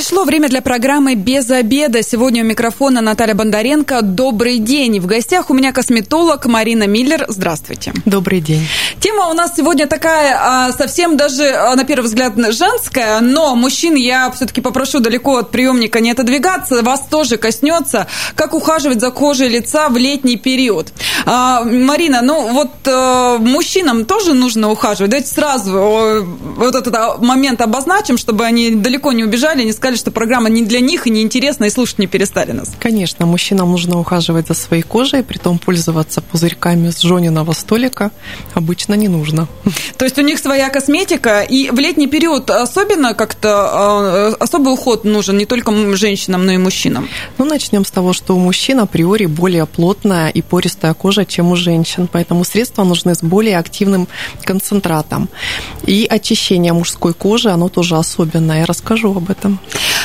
Пришло время для программы «Без обеда». Сегодня у микрофона Наталья Бондаренко. Добрый день. В гостях у меня косметолог Марина Миллер. Здравствуйте. Добрый день. Тема у нас сегодня такая а, совсем даже, а, на первый взгляд, женская, но мужчин я все-таки попрошу далеко от приемника не отодвигаться. Вас тоже коснется, как ухаживать за кожей лица в летний период. А, Марина, ну вот э, мужчинам тоже нужно ухаживать. Давайте сразу вот этот момент обозначим, чтобы они далеко не убежали, не сказали, что программа не для них и неинтересна, и слушать не перестали нас. Конечно, мужчинам нужно ухаживать за своей кожей, при том пользоваться пузырьками с жёниного столика обычно не нужно. То есть у них своя косметика, и в летний период особенно как-то э, особый уход нужен не только женщинам, но и мужчинам? Ну, начнем с того, что у мужчин априори более плотная и пористая кожа, чем у женщин, поэтому средства нужны с более активным концентратом. И очищение мужской кожи, оно тоже особенное, я расскажу об этом.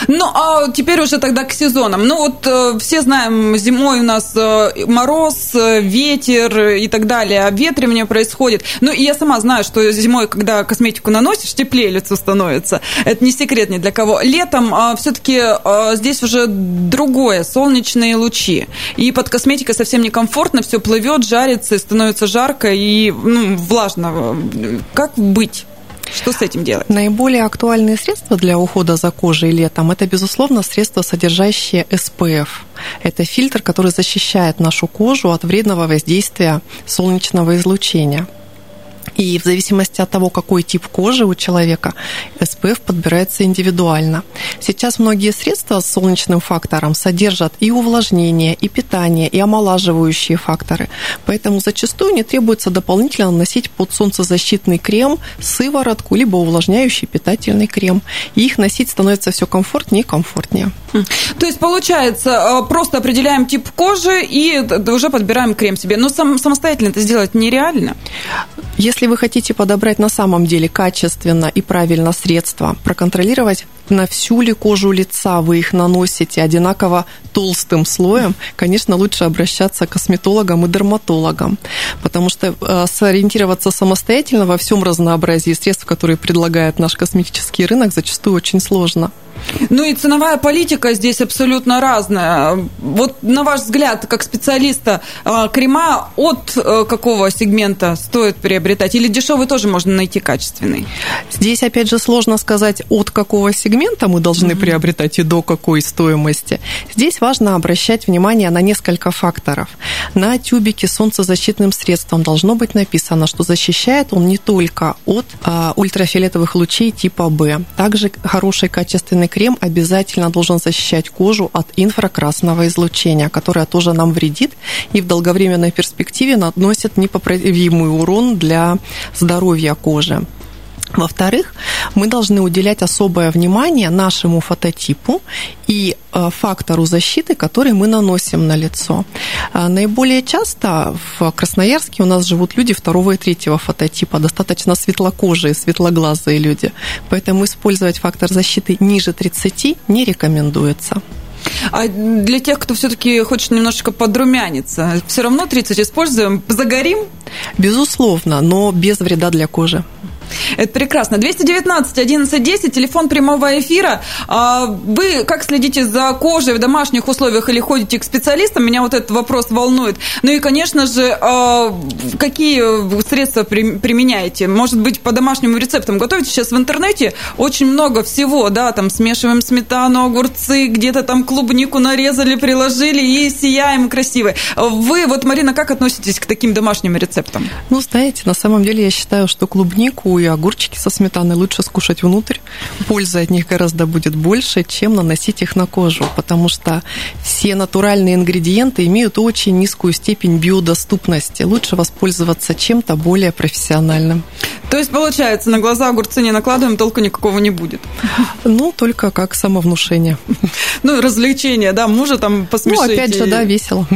Ну, а теперь уже тогда к сезонам. Ну, вот э, все знаем, зимой у нас э, мороз, э, ветер и так далее, обветривание происходит. Ну, и я сама знаю, что зимой, когда косметику наносишь, теплее лицо становится. Это не секрет ни для кого. Летом а, все-таки а, здесь уже другое, солнечные лучи. И под косметикой совсем некомфортно, все плывет, жарится, становится жарко и ну, влажно. Как быть? Что с этим делать? Наиболее актуальные средства для ухода за кожей летом – это, безусловно, средства, содержащие SPF. Это фильтр, который защищает нашу кожу от вредного воздействия солнечного излучения. И в зависимости от того, какой тип кожи у человека, SPF подбирается индивидуально. Сейчас многие средства с солнечным фактором содержат и увлажнение, и питание, и омолаживающие факторы. Поэтому зачастую не требуется дополнительно наносить под солнцезащитный крем, сыворотку, либо увлажняющий питательный крем. И их носить становится все комфортнее и комфортнее. То есть, получается, э, просто определяем тип кожи и уже подбираем крем себе. Но самостоятельно это сделать нереально? Если вы хотите подобрать на самом деле качественно и правильно средства, проконтролировать на всю ли кожу лица вы их наносите одинаково толстым слоем, конечно, лучше обращаться к косметологам и дерматологам, потому что э, сориентироваться самостоятельно во всем разнообразии средств, которые предлагает наш косметический рынок, зачастую очень сложно. Ну и ценовая политика здесь абсолютно разная. Вот на ваш взгляд, как специалиста, а, крема от э, какого сегмента стоит приобретать? Или дешевый тоже можно найти качественный? Здесь, опять же, сложно сказать, от какого сегмента мы должны mm-hmm. приобретать и до какой стоимости. Здесь важно обращать внимание на несколько факторов. На тюбике солнцезащитным средством должно быть написано, что защищает он не только от а, ультрафиолетовых лучей типа В. Также хороший качественный крем обязательно должен защищать кожу от инфракрасного излучения, которое тоже нам вредит и в долговременной перспективе наносит непоправимый урон для здоровья кожи. Во-вторых, мы должны уделять особое внимание нашему фототипу и э, фактору защиты, который мы наносим на лицо. А, наиболее часто в Красноярске у нас живут люди второго и третьего фототипа, достаточно светлокожие, светлоглазые люди. Поэтому использовать фактор защиты ниже 30 не рекомендуется. А для тех, кто все-таки хочет немножечко подрумяниться, все равно 30 используем, загорим? Безусловно, но без вреда для кожи. Это прекрасно. 219 1110, телефон прямого эфира. А вы как следите за кожей в домашних условиях или ходите к специалистам? Меня вот этот вопрос волнует. Ну и, конечно же, а, какие средства применяете? Может быть, по домашним рецептам готовите? Сейчас в интернете очень много всего, да, там смешиваем сметану, огурцы, где-то там клубнику нарезали, приложили и сияем красивые. Вы, вот, Марина, как относитесь к таким домашним рецептам? Ну, знаете, на самом деле я считаю, что клубнику и огурчики со сметаной лучше скушать внутрь. Пользы от них гораздо будет больше, чем наносить их на кожу, потому что все натуральные ингредиенты имеют очень низкую степень биодоступности. Лучше воспользоваться чем-то более профессиональным. То есть, получается, на глаза огурцы не накладываем, толку никакого не будет? Ну, только как самовнушение. Ну, развлечение, да, мужа там посмешить. Ну, опять же, да, весело.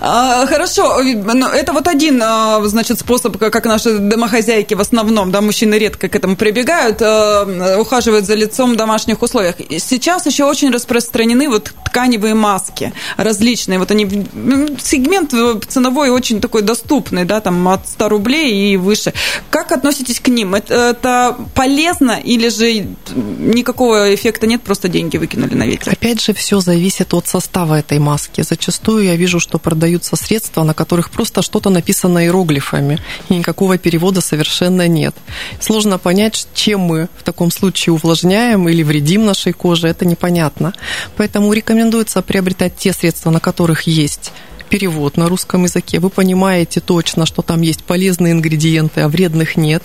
А, хорошо, это вот один, а, значит, способ, как наши домохозяйки в основном основном, да, мужчины редко к этому прибегают, э, ухаживают за лицом в домашних условиях. Сейчас еще очень распространены вот тканевые маски различные. Вот они, сегмент ценовой очень такой доступный, да, там от 100 рублей и выше. Как относитесь к ним? Это, это полезно или же никакого эффекта нет, просто деньги выкинули на ветер? Опять же, все зависит от состава этой маски. Зачастую я вижу, что продаются средства, на которых просто что-то написано иероглифами, и никакого перевода совершенно нет. Сложно понять, чем мы в таком случае увлажняем или вредим нашей коже, это непонятно. Поэтому рекомендуется приобретать те средства, на которых есть перевод на русском языке, вы понимаете точно, что там есть полезные ингредиенты, а вредных нет.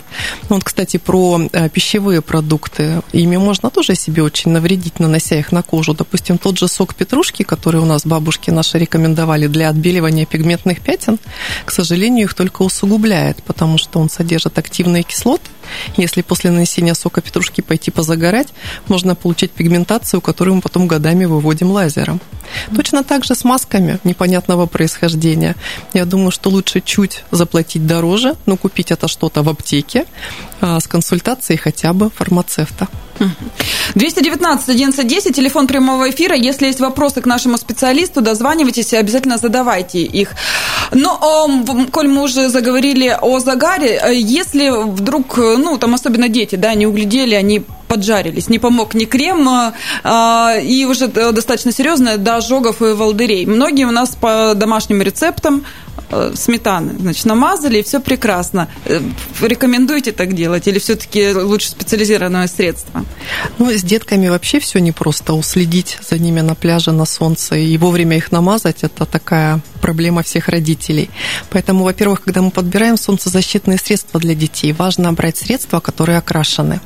Вот, кстати, про э, пищевые продукты. Ими можно тоже себе очень навредить, нанося их на кожу. Допустим, тот же сок петрушки, который у нас бабушки наши рекомендовали для отбеливания пигментных пятен, к сожалению, их только усугубляет, потому что он содержит активные кислоты. Если после нанесения сока петрушки пойти позагорать, можно получить пигментацию, которую мы потом годами выводим лазером. Точно так же с масками непонятного происхождения. Я думаю, что лучше чуть заплатить дороже, но купить это что-то в аптеке а, с консультацией хотя бы фармацевта. 219 1110, телефон прямого эфира. Если есть вопросы к нашему специалисту, дозванивайтесь и обязательно задавайте их. Но, коль мы уже заговорили о загаре, э, если вдруг, ну, там особенно дети, да, не углядели, они поджарились, не помог ни крем, а, и уже достаточно серьезно до ожогов и волдырей. Многие у нас по домашним рецептам Э, сметаны, значит, намазали, и все прекрасно. Э, рекомендуете так делать или все-таки лучше специализированное средство? Ну, с детками вообще все непросто. Уследить за ними на пляже, на солнце и вовремя их намазать – это такая проблема всех родителей. Поэтому, во-первых, когда мы подбираем солнцезащитные средства для детей, важно брать средства, которые окрашены.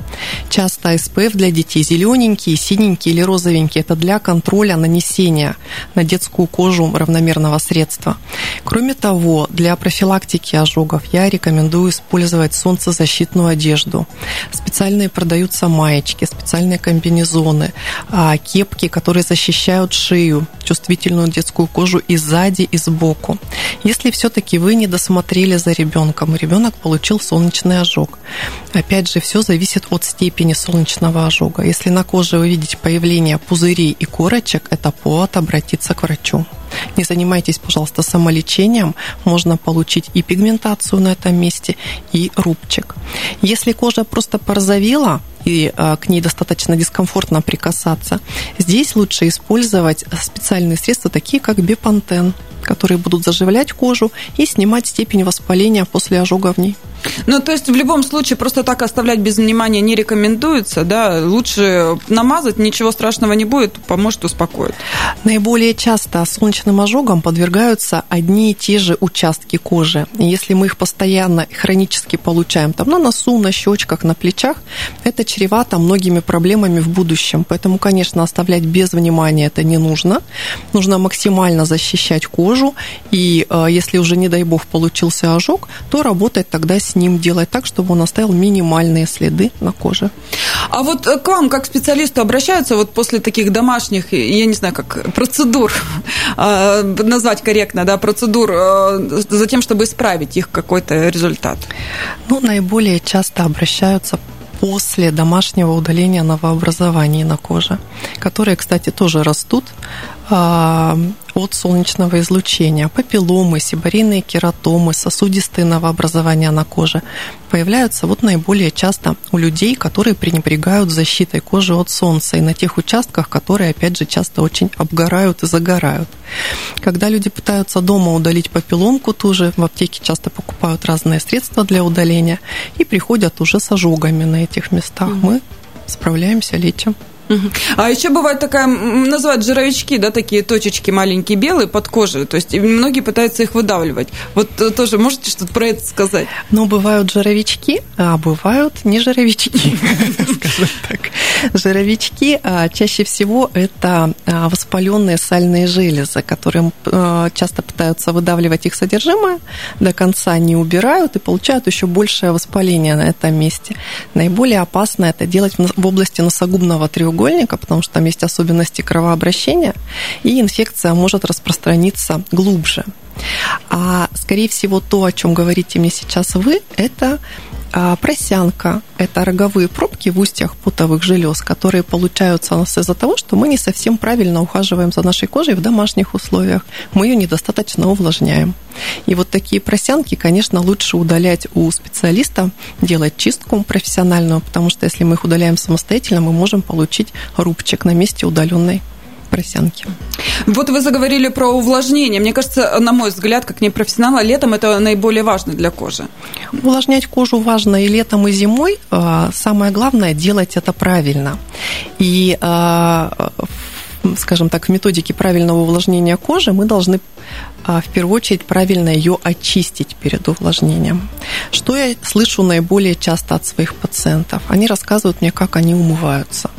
Часто SPF для детей зелененькие, синенькие или розовенькие – это для контроля нанесения на детскую кожу равномерного средства. Кроме того, того, для профилактики ожогов я рекомендую использовать солнцезащитную одежду. Специальные продаются маечки, специальные комбинезоны, а, кепки, которые защищают шею, чувствительную детскую кожу и сзади, и сбоку. Если все-таки вы не досмотрели за ребенком, ребенок получил солнечный ожог, опять же, все зависит от степени солнечного ожога. Если на коже вы видите появление пузырей и корочек, это повод обратиться к врачу. Не занимайтесь, пожалуйста, самолечением. Можно получить и пигментацию на этом месте, и рубчик. Если кожа просто порозовела, и а, к ней достаточно дискомфортно прикасаться, здесь лучше использовать специальные средства, такие как бепантен, которые будут заживлять кожу и снимать степень воспаления после ожога в ней. Ну, то есть в любом случае просто так оставлять без внимания не рекомендуется, да, лучше намазать, ничего страшного не будет, поможет успокоить. Наиболее часто солнечным ожогам подвергаются одни и те же участки кожи. И если мы их постоянно хронически получаем там на носу, на щечках, на плечах, это чревато многими проблемами в будущем. Поэтому, конечно, оставлять без внимания это не нужно. Нужно максимально защищать кожу, и э, если уже, не дай бог, получился ожог, то работать тогда с ним делать так, чтобы он оставил минимальные следы на коже. А вот э, к вам, как специалисту, обращаются вот после таких домашних, я не знаю, как процедур, а, назвать корректно, да, процедур, э, за тем, чтобы исправить их какой-то результат? Ну, наиболее часто обращаются после домашнего удаления новообразований на коже, которые, кстати, тоже растут. А, от солнечного излучения. Папилломы, сибарийные кератомы, сосудистые новообразования на коже появляются вот наиболее часто у людей, которые пренебрегают защитой кожи от солнца и на тех участках, которые, опять же, часто очень обгорают и загорают. Когда люди пытаются дома удалить папилломку, тоже в аптеке часто покупают разные средства для удаления и приходят уже с ожогами на этих местах. Мы справляемся, лечим. А еще бывает такая, называют жировички, да, такие точечки маленькие белые под кожей. То есть многие пытаются их выдавливать. Вот э, тоже можете что-то про это сказать? Ну, бывают жировички, а бывают не жировички, скажем так. Жировички а, чаще всего это а, воспаленные сальные железы, которые а, часто пытаются выдавливать их содержимое, до конца не убирают и получают еще большее воспаление на этом месте. Наиболее опасно это делать в области носогубного треугольника треугольника, потому что там есть особенности кровообращения, и инфекция может распространиться глубже. А, скорее всего, то, о чем говорите мне сейчас вы, это просянка – это роговые пробки в устьях потовых желез, которые получаются у нас из-за того, что мы не совсем правильно ухаживаем за нашей кожей в домашних условиях. Мы ее недостаточно увлажняем. И вот такие просянки, конечно, лучше удалять у специалиста, делать чистку профессиональную, потому что если мы их удаляем самостоятельно, мы можем получить рубчик на месте удаленной просянки. Вот вы заговорили про увлажнение. Мне кажется, на мой взгляд, как непрофессионала, летом это наиболее важно для кожи. Увлажнять кожу важно и летом, и зимой. А, самое главное – делать это правильно. И а, скажем так, в методике правильного увлажнения кожи мы должны в первую очередь правильно ее очистить перед увлажнением. Что я слышу наиболее часто от своих пациентов? Они рассказывают мне, как они умываются.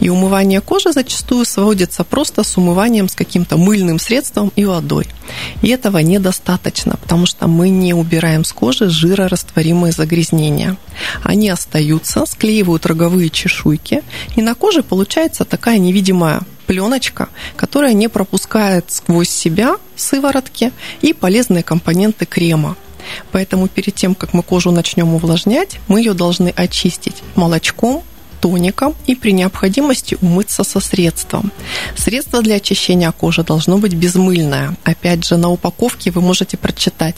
И умывание кожи зачастую сводится просто с умыванием с каким-то мыльным средством и водой. И этого недостаточно, потому что мы не убираем с кожи жирорастворимые загрязнения. Они остаются, склеивают роговые чешуйки, и на коже получается такая невидимая пленочка, которая не пропускает сквозь себя сыворотки и полезные компоненты крема. Поэтому перед тем, как мы кожу начнем увлажнять, мы ее должны очистить молочком, тоником и при необходимости умыться со средством. Средство для очищения кожи должно быть безмыльное. Опять же, на упаковке вы можете прочитать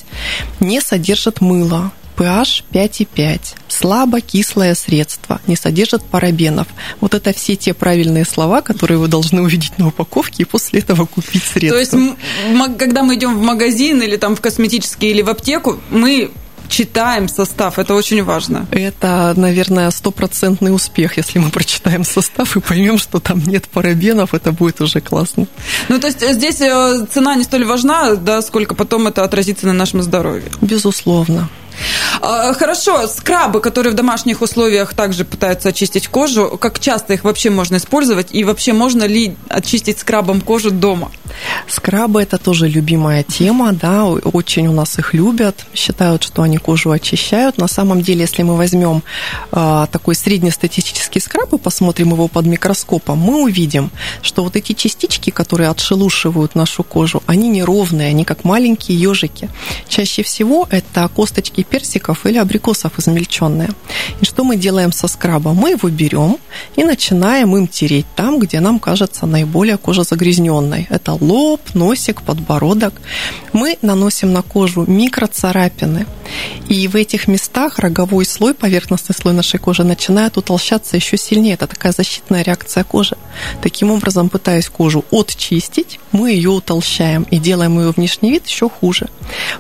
«не содержит мыло», pH 5,5. Слабо кислое средство, не содержит парабенов. Вот это все те правильные слова, которые вы должны увидеть на упаковке и после этого купить средство. То есть, когда мы идем в магазин или там в косметический или в аптеку, мы читаем состав, это очень важно. Это, наверное, стопроцентный успех, если мы прочитаем состав и поймем, что там нет парабенов, это будет уже классно. Ну, то есть здесь э, цена не столь важна, да, сколько потом это отразится на нашем здоровье. Безусловно. А, хорошо, скрабы, которые в домашних условиях также пытаются очистить кожу, как часто их вообще можно использовать и вообще можно ли очистить скрабом кожу дома? Скрабы – это тоже любимая тема, да, очень у нас их любят, считают, что они кожу очищают. На самом деле, если мы возьмем э, такой среднестатистический скраб и посмотрим его под микроскопом, мы увидим, что вот эти частички, которые отшелушивают нашу кожу, они неровные, они как маленькие ежики. Чаще всего это косточки персиков или абрикосов измельченные. И что мы делаем со скрабом? Мы его берем и начинаем им тереть там, где нам кажется наиболее кожа загрязненной. Это лоб, носик, подбородок. Мы наносим на кожу микроцарапины. И в этих местах роговой слой, поверхностный слой нашей кожи начинает утолщаться еще сильнее. Это такая защитная реакция кожи. Таким образом, пытаясь кожу отчистить, мы ее утолщаем и делаем ее внешний вид еще хуже.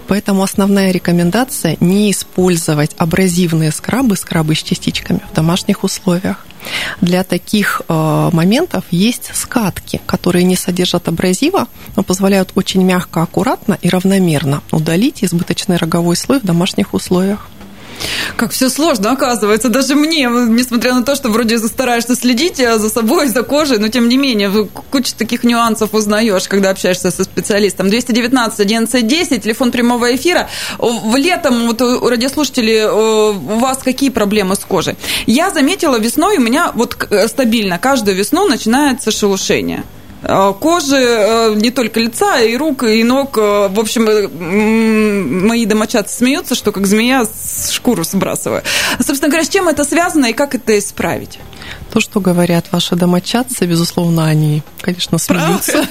Поэтому основная рекомендация не использовать абразивные скрабы, скрабы с частичками в домашних условиях. Для таких э, моментов есть скатки, которые не содержат абразива, но позволяют очень мягко, аккуратно и равномерно удалить избыточный роговой слой в домашних условиях. Как все сложно, оказывается, даже мне, несмотря на то, что вроде стараешься следить э, за собой, за кожей, но тем не менее, куча таких нюансов узнаешь, когда общаешься со специалистом. 219 11 10, телефон прямого эфира. В летом, вот у радиослушателей, у вас какие проблемы с кожей? Я заметила весной, у меня вот э, стабильно каждую весну начинается шелушение. Э, кожи э, не только лица, и рук, и ног. Э, в общем, мои домочадцы смеются, что как змея шкуру сбрасываю. Собственно говоря, с чем это связано и как это исправить? То, что говорят ваши домочадцы, безусловно, они, конечно, смеются.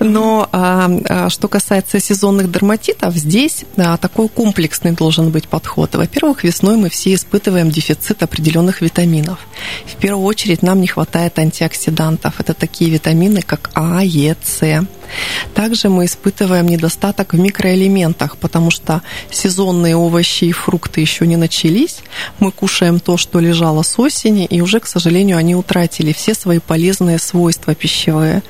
Но а, а, что касается сезонных дерматитов, здесь такой комплексный должен быть подход. Во-первых, весной мы все испытываем дефицит определенных витаминов. В первую очередь нам не хватает антиоксидантов. Это такие витамины, как А, Е, С. Также мы испытываем недостаток в микроэлементах, потому что сезонные овощи и фрукты еще не начались. Мы кушаем то, что лежало с осени, и уже, к сожалению, они утратили все свои полезные свойства пищевые.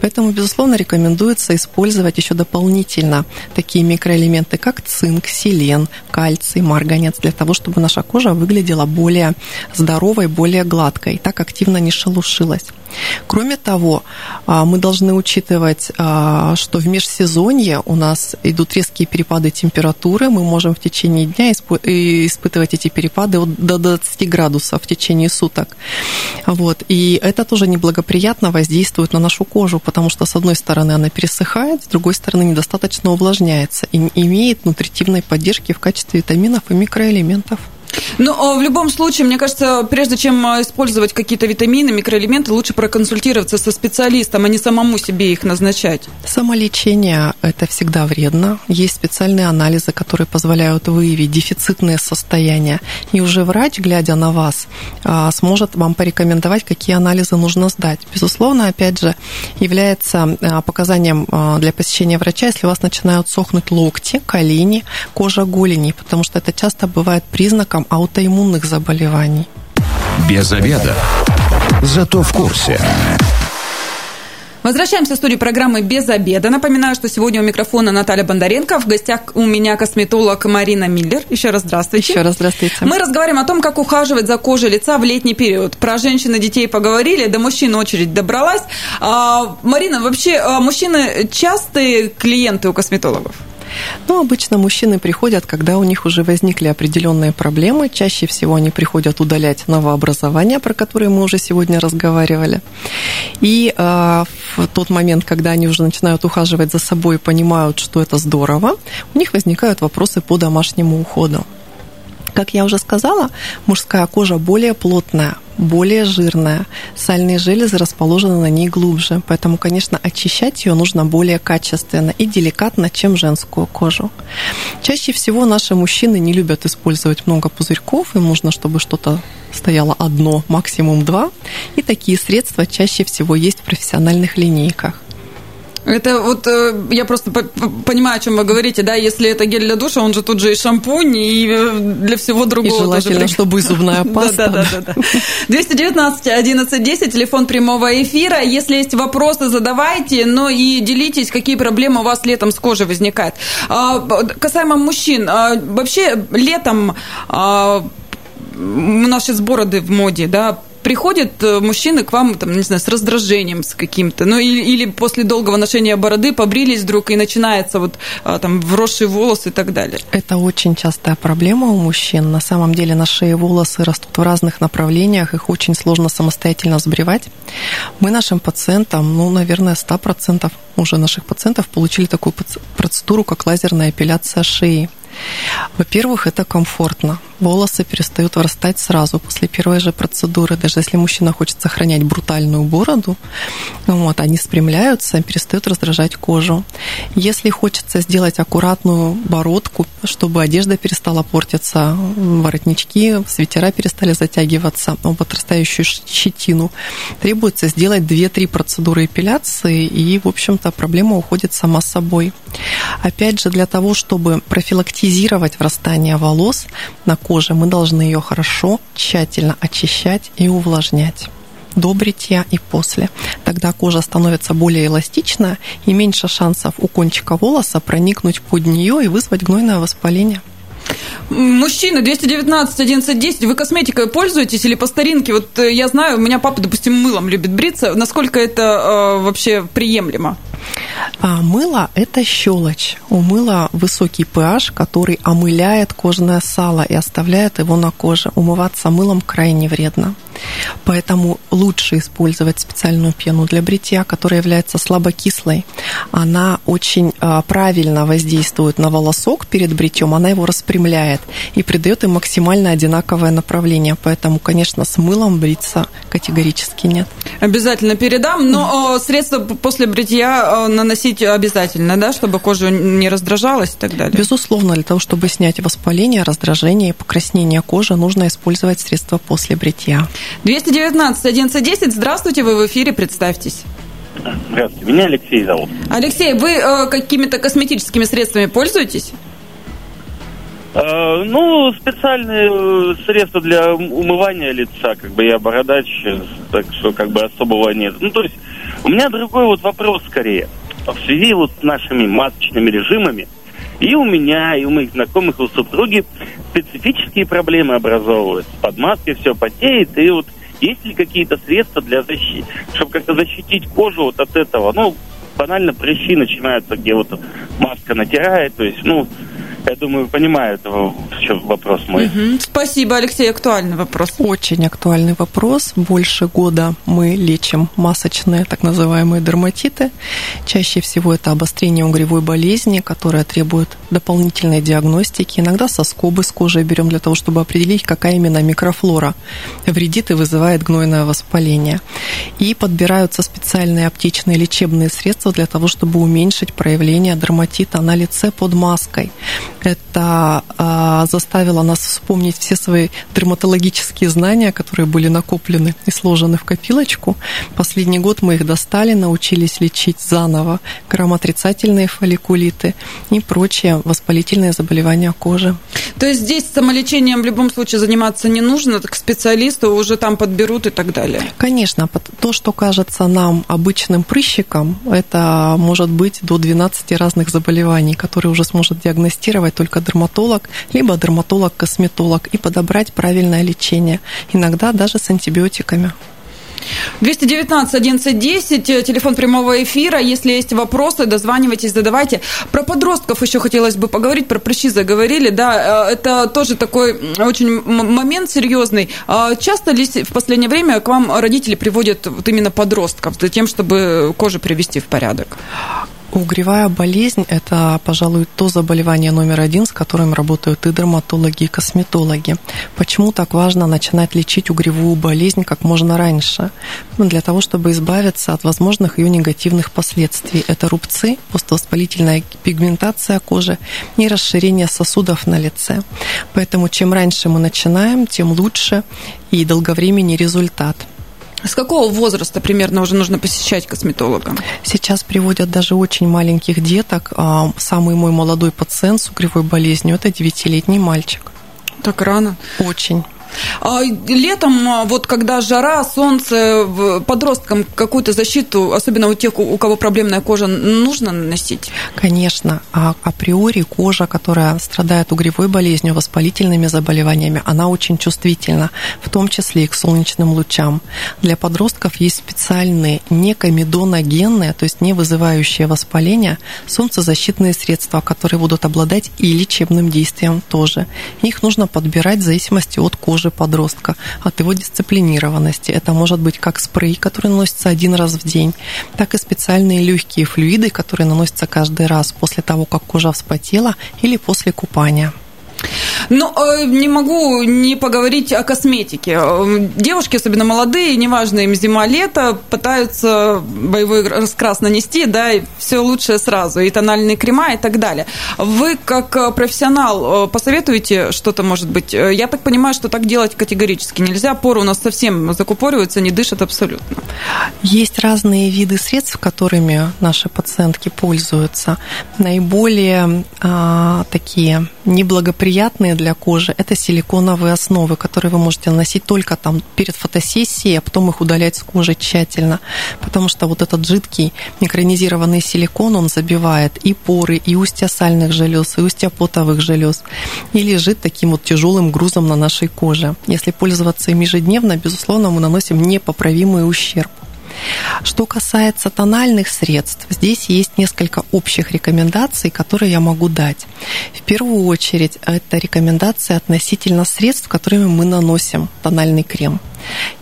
Поэтому, безусловно, рекомендуется использовать еще дополнительно такие микроэлементы, как цинк, селен, кальций, марганец, для того, чтобы наша кожа выглядела более здоровой, более гладкой, так активно не шелушилась. Кроме того, а, мы должны учитывать, а, что в межсезонье у нас идут резкие перепады температуры. Мы можем в течение дня испытывать эти перепады до 20 градусов в течение суток. Вот. И это тоже неблагоприятно воздействует на нашу кожу, потому что, с одной стороны, она пересыхает, с другой стороны, недостаточно увлажняется и имеет нутритивной поддержки в качестве витаминов и микроэлементов. Ну, а в любом случае, мне кажется, прежде чем а, использовать какие-то витамины, микроэлементы, лучше проконсультироваться со специалистом, а не самому себе их назначать. Самолечение – это всегда вредно. Есть специальные анализы, которые позволяют выявить дефицитные состояния. И уже врач, глядя на вас, а, сможет вам порекомендовать, какие анализы нужно сдать. Безусловно, опять же, является показанием для посещения врача, если у вас начинают сохнуть локти, колени, кожа голени, потому что это часто бывает признаком аутоиммунных заболеваний. Без обеда. Зато в курсе. Возвращаемся в студию программы «Без обеда». Напоминаю, что сегодня у микрофона Наталья Бондаренко. В гостях у меня косметолог Марина Миллер. Еще раз здравствуйте. Еще раз здравствуйте. Мы разговариваем о том, как ухаживать за кожей лица в летний период. Про женщин и детей поговорили, до мужчин очередь добралась. А, Марина, вообще а, мужчины частые клиенты у косметологов? Ну, обычно мужчины приходят, когда у них уже возникли определенные проблемы. Чаще всего они приходят удалять новообразования, про которые мы уже сегодня разговаривали. И э, в тот момент, когда они уже начинают ухаживать за собой и понимают, что это здорово, у них возникают вопросы по домашнему уходу. Как я уже сказала, мужская кожа более плотная, более жирная. Сальные железы расположены на ней глубже, поэтому, конечно, очищать ее нужно более качественно и деликатно, чем женскую кожу. Чаще всего наши мужчины не любят использовать много пузырьков, им нужно, чтобы что-то стояло одно, максимум два. И такие средства чаще всего есть в профессиональных линейках. Это вот э, я просто понимаю, о чем вы говорите, да, если это гель для душа, он же тут же и шампунь, и э, для всего другого. И желательно, тоже. чтобы и зубная паста. Да, да, да. 219 11 10, телефон прямого эфира. Если есть вопросы, задавайте, но и делитесь, какие проблемы у вас летом с кожей возникают. А, касаемо мужчин, а, вообще летом а, у нас сейчас бороды в моде, да, приходят э, мужчины к вам, там, не знаю, с раздражением с каким-то, ну или, или после долгого ношения бороды побрились вдруг и начинается вот а, там вросшие волосы и так далее. Это очень частая проблема у мужчин. На самом деле на шее волосы растут в разных направлениях, их очень сложно самостоятельно сбривать. Мы нашим пациентам, ну, наверное, 100% уже наших пациентов получили такую процедуру, как лазерная эпиляция шеи. Во-первых, это комфортно. Волосы перестают вырастать сразу после первой же процедуры. Даже если мужчина хочет сохранять брутальную бороду, вот, они спрямляются, перестают раздражать кожу. Если хочется сделать аккуратную бородку, чтобы одежда перестала портиться, воротнички, свитера перестали затягиваться, об отрастающую щетину, требуется сделать 2-3 процедуры эпиляции, и, в общем-то, проблема уходит сама собой. Опять же, для того, чтобы профилактизировать врастание волос на коже, мы должны ее хорошо, тщательно очищать и увлажнять до бритья и после. Тогда кожа становится более эластичная и меньше шансов у кончика волоса проникнуть под нее и вызвать гнойное воспаление. Мужчина, 219 11 10, вы косметикой пользуетесь или по старинке? Вот э, я знаю, у меня папа, допустим, мылом любит бриться. Насколько это э, вообще приемлемо? А мыло – это щелочь. У мыла высокий pH, который омыляет кожное сало и оставляет его на коже. Умываться мылом крайне вредно. Поэтому лучше использовать специальную пену для бритья, которая является слабокислой. Она очень а, правильно воздействует на волосок перед бритьем, она его распрямляет и придает им максимально одинаковое направление. Поэтому, конечно, с мылом бриться категорически нет. Обязательно передам, но средства после бритья наносить обязательно, да, чтобы кожа не раздражалась и так далее? Безусловно, для того, чтобы снять воспаление, раздражение и покраснение кожи, нужно использовать средства после бритья. 219 1110, здравствуйте, вы в эфире, представьтесь. Здравствуйте, меня Алексей зовут. Алексей, вы э, какими-то косметическими средствами пользуетесь? Э, ну, специальные э, средства для умывания лица, как бы я бородач, так что как бы особого нет. Ну, то есть у меня другой вот вопрос скорее. В связи вот с нашими масочными режимами, и у меня, и у моих знакомых, и у супруги специфические проблемы образовываются. Под маской все потеет, и вот есть ли какие-то средства для защиты, чтобы как-то защитить кожу вот от этого? Ну, банально прыщи начинаются, где вот маска натирает, то есть, ну, Я думаю, понимают, в чем вопрос мой. Угу. Спасибо, Алексей. Актуальный вопрос. Очень актуальный вопрос. Больше года мы лечим масочные так называемые дерматиты. Чаще всего это обострение угревой болезни, которая требует дополнительной диагностики. Иногда соскобы с кожей берем для того, чтобы определить, какая именно микрофлора вредит и вызывает гнойное воспаление. И подбираются специальные аптечные лечебные средства для того, чтобы уменьшить проявление дерматита на лице под маской. Это а, заставило нас вспомнить все свои дерматологические знания, которые были накоплены и сложены в копилочку. Последний год мы их достали, научились лечить заново грамотрицательные фолликулиты и прочие воспалительные заболевания кожи. То есть здесь самолечением в любом случае заниматься не нужно, к специалисту уже там подберут и так далее? Конечно. То, что кажется нам обычным прыщиком, это может быть до 12 разных заболеваний, которые уже сможет диагностировать только дерматолог, либо дерматолог-косметолог и подобрать правильное лечение, иногда даже с антибиотиками. 219 1110, телефон прямого эфира. Если есть вопросы, дозванивайтесь, задавайте. Про подростков еще хотелось бы поговорить, про прыщи заговорили. Да, э, это тоже такой очень момент серьезный. А часто ли в последнее время к вам родители приводят вот именно подростков за тем, чтобы кожу привести в порядок? Угревая болезнь – это, пожалуй, то заболевание номер один, с которым работают и дерматологи, и косметологи. Почему так важно начинать лечить угревую болезнь как можно раньше? Ну, для того, чтобы избавиться от возможных ее негативных последствий. Это рубцы, поствоспалительная пигментация кожи и расширение сосудов на лице. Поэтому чем раньше мы начинаем, тем лучше и долговременный результат – с какого возраста примерно уже нужно посещать косметолога? Сейчас приводят даже очень маленьких деток. А, самый мой молодой пациент с угревой болезнью – это девятилетний мальчик. Так рано? Очень. А летом, а, вот когда жара, солнце, подросткам какую-то защиту, особенно у тех, у кого проблемная кожа, нужно наносить? Конечно. А априори кожа, которая страдает угревой болезнью, воспалительными заболеваниями, она очень чувствительна, в том числе и к солнечным лучам. Для подростков есть специальные некомедоногенные, то есть не вызывающие воспаления, солнцезащитные средства, которые будут обладать и лечебным действием тоже. Их нужно подбирать в зависимости от кожи кожи подростка, от его дисциплинированности. Это может быть как спрей, который наносится один раз в день, так и специальные легкие флюиды, которые наносятся каждый раз после того, как кожа вспотела или после купания. Ну, э, не могу не поговорить о косметике. Э, девушки, особенно молодые, неважно им зима-лето, пытаются боевой раскрас нанести, да, и все лучшее сразу, и тональные крема, и так далее. Вы, как профессионал, э, посоветуете что-то, может быть? Я так понимаю, что так делать категорически нельзя. Поры у нас совсем закупориваются, не дышат абсолютно. Есть разные виды средств, которыми наши пациентки пользуются. Наиболее а, такие неблагоприятные для кожи – это силиконовые основы, которые вы можете наносить только там перед фотосессией, а потом их удалять с кожи тщательно, потому что вот этот жидкий микронизированный силикон, он забивает и поры, и устья сальных желез, и устья потовых желез, и лежит таким вот тяжелым грузом на нашей коже. Если пользоваться им ежедневно, безусловно, мы наносим непоправимый ущерб. Что касается тональных средств, здесь есть несколько общих рекомендаций, которые я могу дать. В первую очередь, это рекомендации относительно средств, которыми мы наносим тональный крем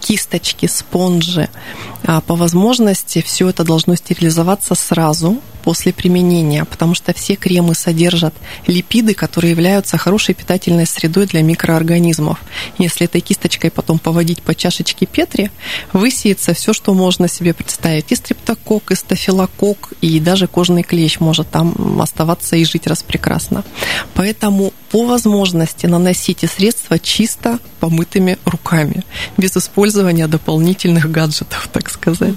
кисточки, спонжи. А по возможности все это должно стерилизоваться сразу после применения, потому что все кремы содержат липиды, которые являются хорошей питательной средой для микроорганизмов. Если этой кисточкой потом поводить по чашечке Петри, высеется все, что можно себе представить. И стрептокок, и стафилокок, и даже кожный клещ может там оставаться и жить раз прекрасно. Поэтому по возможности наносите средства чисто помытыми руками, без использования дополнительных гаджетов, так сказать.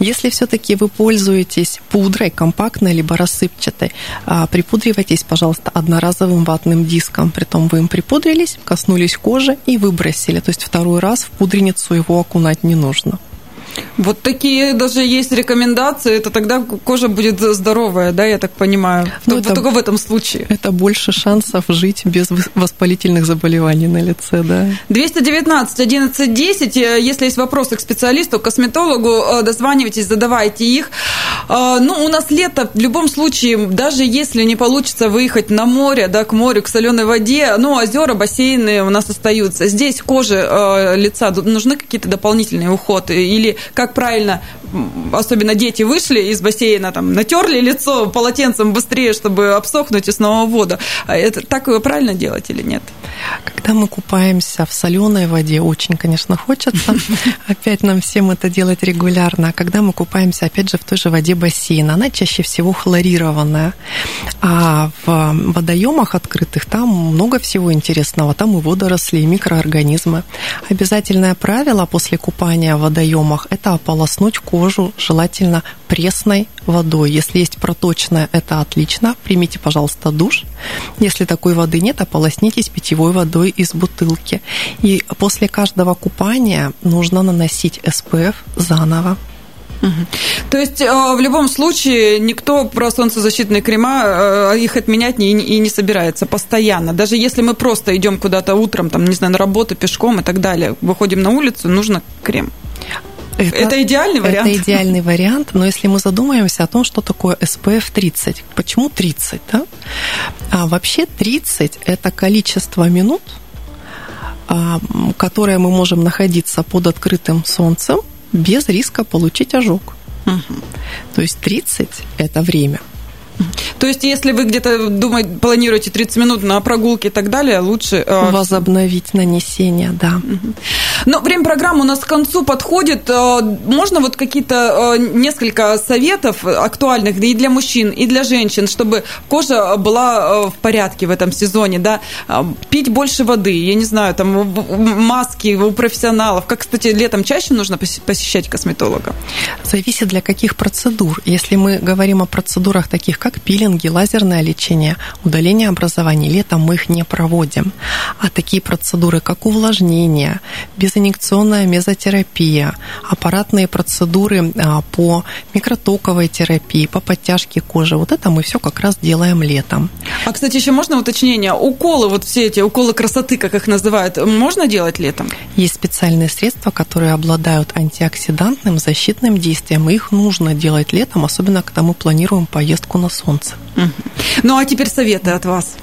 Если все-таки вы пользуетесь пудрой, компактной либо рассыпчатой, а, припудривайтесь, пожалуйста, одноразовым ватным диском. Притом вы им припудрились, коснулись кожи и выбросили. То есть второй раз в пудреницу его окунать не нужно. Вот такие даже есть рекомендации, это тогда кожа будет здоровая, да, я так понимаю, ну, это, только в этом случае. Это больше шансов жить без воспалительных заболеваний на лице, да. 219 11 10, если есть вопросы к специалисту, к косметологу, э, дозванивайтесь, задавайте их. Э, ну, у нас лето, в любом случае, даже если не получится выехать на море, да, к морю, к соленой воде, ну, озера, бассейны у нас остаются. Здесь коже э, лица нужны какие-то дополнительные уходы или как правильно, особенно дети вышли из бассейна, там, натерли лицо полотенцем быстрее, чтобы обсохнуть и снова в воду. А это так его правильно делать или нет? Когда мы купаемся в соленой воде, очень, конечно, хочется. Опять нам всем это делать регулярно. А когда мы купаемся, опять же, в той же воде бассейна, она чаще всего хлорированная. А в водоемах открытых там много всего интересного. Там и водоросли, и микроорганизмы. Обязательное правило после купания в водоемах – это ополоснуть кожу, желательно пресной водой. Если есть проточная, это отлично. Примите, пожалуйста, душ. Если такой воды нет, ополоснитесь питьевой водой из бутылки. И после каждого купания нужно наносить SPF заново. То есть э, в любом случае никто про солнцезащитные крема э, их отменять и не собирается постоянно. Даже если мы просто идем куда-то утром, там, не знаю, на работу пешком и так далее, выходим на улицу, нужно крем. Это, это идеальный вариант? Это идеальный вариант, но если мы задумаемся о том, что такое SPF 30, почему 30, да? А вообще 30 – это количество минут, а, которое мы можем находиться под открытым солнцем без риска получить ожог. Угу. То есть 30 – это время – то есть, если вы где-то думаете, планируете 30 минут на прогулке и так далее, лучше... Э, Возобновить нанесение, да. Но время программы у нас к концу подходит. Э, можно вот какие-то э, несколько советов актуальных и для мужчин, и для женщин, чтобы кожа была в порядке в этом сезоне, да? Пить больше воды, я не знаю, там маски у профессионалов. Как, кстати, летом чаще нужно посещать косметолога? Зависит для каких процедур. Если мы говорим о процедурах таких, как как пилинги, лазерное лечение, удаление образований. Летом мы их не проводим. А такие процедуры, как увлажнение, безинъекционная мезотерапия, аппаратные процедуры а, по микротоковой терапии, по подтяжке кожи, вот это мы все как раз делаем летом. А, кстати, еще можно уточнение? Уколы, вот все эти уколы красоты, как их называют, можно делать летом? Есть специальные средства, которые обладают антиоксидантным, защитным действием, и их нужно делать летом, особенно когда мы планируем поездку на солнце. Ну а теперь советы от вас.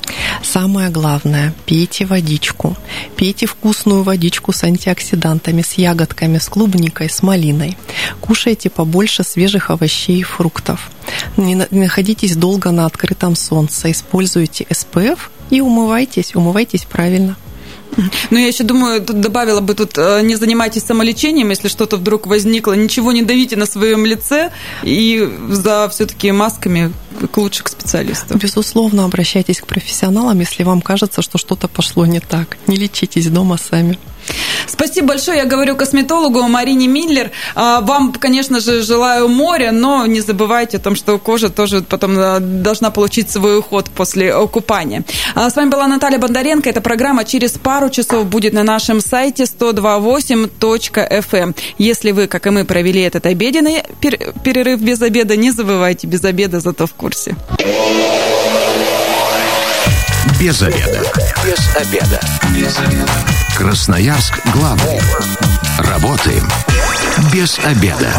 Самое главное, пейте водичку. Пейте вкусную водичку с антиоксидантами, с ягодками, с клубникой, с малиной. Кушайте побольше свежих овощей и фруктов. Не находитесь долго на открытом солнце. Используйте SPF и умывайтесь, умывайтесь правильно. Ну, я еще думаю, тут добавила бы тут, э, не занимайтесь самолечением, если что-то вдруг возникло, ничего не давите на своем лице и за все-таки масками к лучше к специалисту. Безусловно, обращайтесь к профессионалам, если вам кажется, что что-то пошло не так. Не лечитесь дома сами. Спасибо большое. Я говорю косметологу Марине Миллер. А, вам, конечно же, желаю моря, но не забывайте о том, что кожа тоже потом э, должна получить свой уход после купания. А, с вами была Наталья Бондаренко. Эта программа через пару часов будет на нашем сайте 128.fm. Эм. Если вы, как и мы, провели этот обеденный перерыв без обеда, не забывайте, без обеда зато в курсе. Без обеда. Без обеда. Без обеда. Красноярск главный. Работаем без обеда.